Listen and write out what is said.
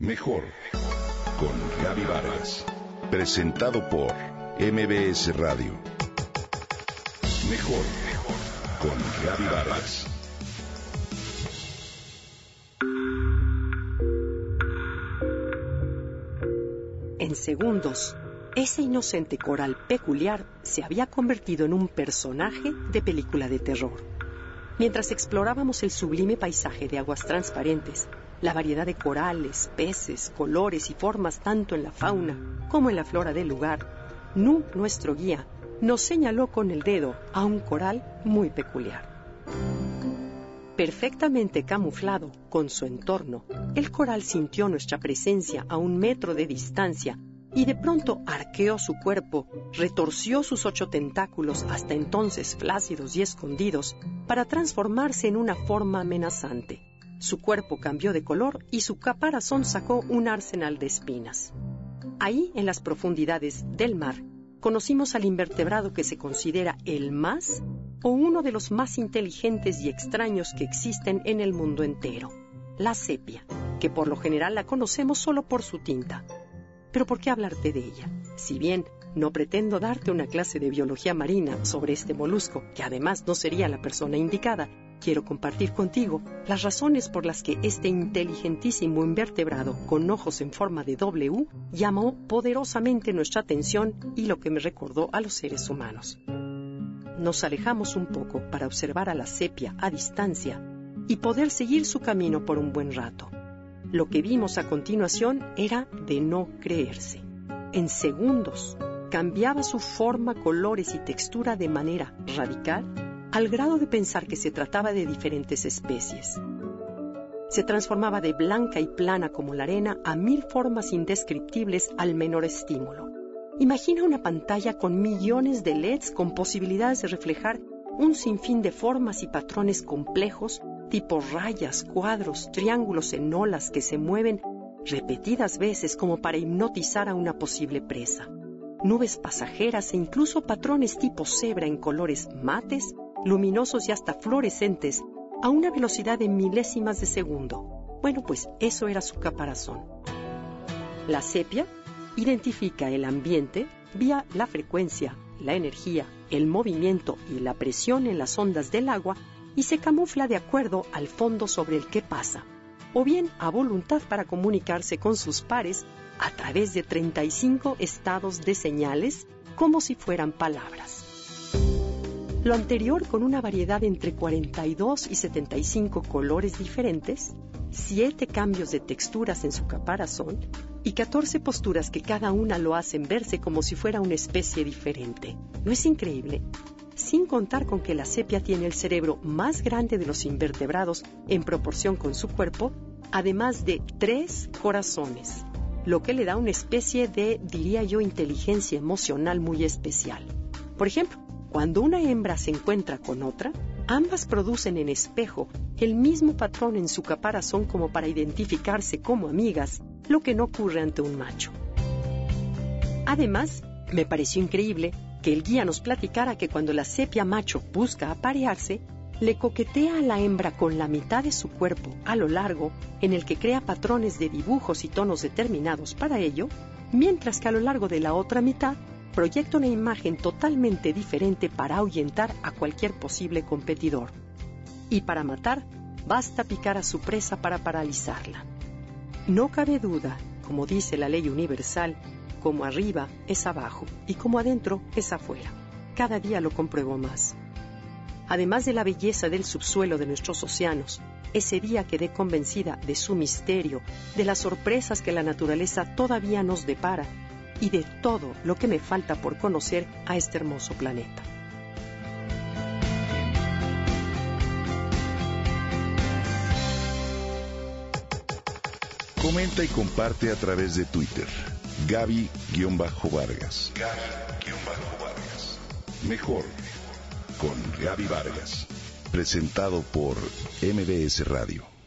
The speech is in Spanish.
Mejor con Gaby Vargas. Presentado por MBS Radio. Mejor con Gaby Vargas. En segundos, ese inocente coral peculiar se había convertido en un personaje de película de terror. Mientras explorábamos el sublime paisaje de aguas transparentes, la variedad de corales, peces, colores y formas tanto en la fauna como en la flora del lugar, Nu, nuestro guía, nos señaló con el dedo a un coral muy peculiar. Perfectamente camuflado con su entorno, el coral sintió nuestra presencia a un metro de distancia y de pronto arqueó su cuerpo, retorció sus ocho tentáculos hasta entonces flácidos y escondidos para transformarse en una forma amenazante. Su cuerpo cambió de color y su caparazón sacó un arsenal de espinas. Ahí, en las profundidades del mar, conocimos al invertebrado que se considera el más o uno de los más inteligentes y extraños que existen en el mundo entero, la sepia, que por lo general la conocemos solo por su tinta. Pero ¿por qué hablarte de ella? Si bien no pretendo darte una clase de biología marina sobre este molusco, que además no sería la persona indicada, quiero compartir contigo las razones por las que este inteligentísimo invertebrado con ojos en forma de W llamó poderosamente nuestra atención y lo que me recordó a los seres humanos. Nos alejamos un poco para observar a la sepia a distancia y poder seguir su camino por un buen rato. Lo que vimos a continuación era de no creerse. En segundos cambiaba su forma, colores y textura de manera radical al grado de pensar que se trataba de diferentes especies. Se transformaba de blanca y plana como la arena a mil formas indescriptibles al menor estímulo. Imagina una pantalla con millones de LEDs con posibilidades de reflejar un sinfín de formas y patrones complejos, tipo rayas, cuadros, triángulos en olas que se mueven repetidas veces como para hipnotizar a una posible presa. Nubes pasajeras e incluso patrones tipo cebra en colores mates luminosos y hasta fluorescentes, a una velocidad de milésimas de segundo. Bueno, pues eso era su caparazón. La sepia identifica el ambiente vía la frecuencia, la energía, el movimiento y la presión en las ondas del agua y se camufla de acuerdo al fondo sobre el que pasa, o bien a voluntad para comunicarse con sus pares a través de 35 estados de señales como si fueran palabras. Lo anterior con una variedad entre 42 y 75 colores diferentes, 7 cambios de texturas en su caparazón y 14 posturas que cada una lo hacen verse como si fuera una especie diferente. ¿No es increíble? Sin contar con que la sepia tiene el cerebro más grande de los invertebrados en proporción con su cuerpo, además de tres corazones, lo que le da una especie de, diría yo, inteligencia emocional muy especial. Por ejemplo, cuando una hembra se encuentra con otra, ambas producen en espejo el mismo patrón en su caparazón como para identificarse como amigas, lo que no ocurre ante un macho. Además, me pareció increíble que el guía nos platicara que cuando la sepia macho busca aparearse, le coquetea a la hembra con la mitad de su cuerpo a lo largo, en el que crea patrones de dibujos y tonos determinados para ello, mientras que a lo largo de la otra mitad proyecta una imagen totalmente diferente para ahuyentar a cualquier posible competidor. Y para matar, basta picar a su presa para paralizarla. No cabe duda, como dice la ley universal, como arriba es abajo y como adentro es afuera. Cada día lo compruebo más. Además de la belleza del subsuelo de nuestros océanos, ese día quedé convencida de su misterio, de las sorpresas que la naturaleza todavía nos depara y de todo lo que me falta por conocer a este hermoso planeta. Comenta y comparte a través de Twitter. Gaby-Vargas. Gaby-Vargas. Mejor con Gaby Vargas. Presentado por MBS Radio.